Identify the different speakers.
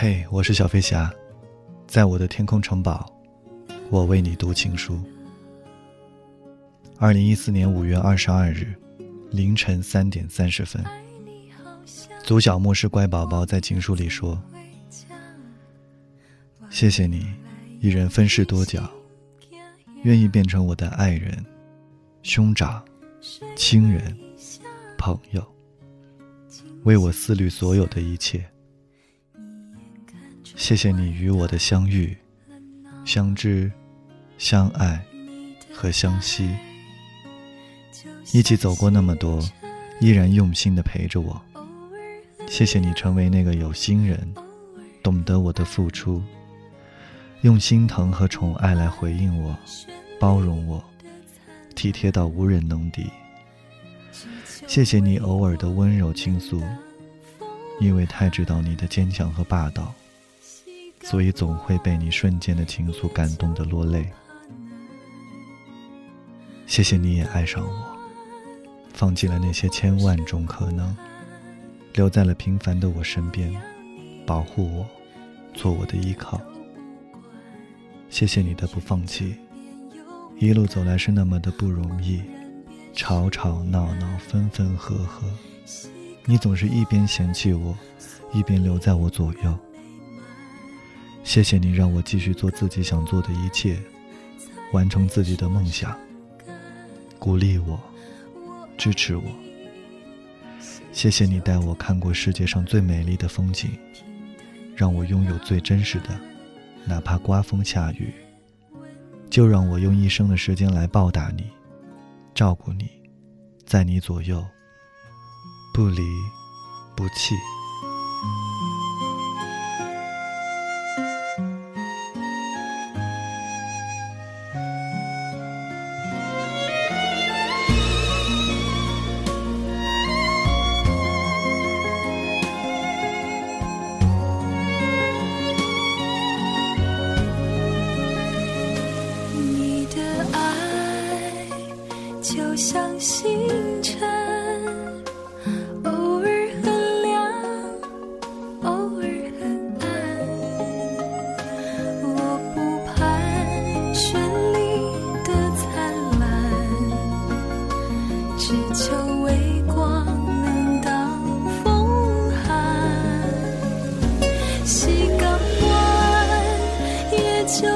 Speaker 1: 嘿，我是小飞侠，在我的天空城堡，我为你读情书。二零一四年五月二十二日凌晨三点三十分，祖小莫是乖宝宝在情书里说：“谢谢你，一人分饰多角，愿意变成我的爱人、兄长、亲人、朋友，为我思虑所有的一切。谢谢你与我的相遇、相知、相爱和相惜。”一起走过那么多，依然用心的陪着我。谢谢你成为那个有心人，懂得我的付出，用心疼和宠爱来回应我，包容我，体贴到无人能敌。谢谢你偶尔的温柔倾诉，因为太知道你的坚强和霸道，所以总会被你瞬间的情愫感动的落泪。谢谢你也爱上我。放弃了那些千万种可能，留在了平凡的我身边，保护我，做我的依靠。谢谢你的不放弃，一路走来是那么的不容易，吵吵闹闹，分分合合，你总是一边嫌弃我，一边留在我左右。谢谢你让我继续做自己想做的一切，完成自己的梦想，鼓励我。支持我，谢谢你带我看过世界上最美丽的风景，让我拥有最真实的，哪怕刮风下雨，就让我用一生的时间来报答你，照顾你，在你左右，不离不弃。
Speaker 2: 就像星辰，偶尔很亮，偶尔很暗。我不盼绚丽的灿烂，只求微光能挡风寒。西港湾也就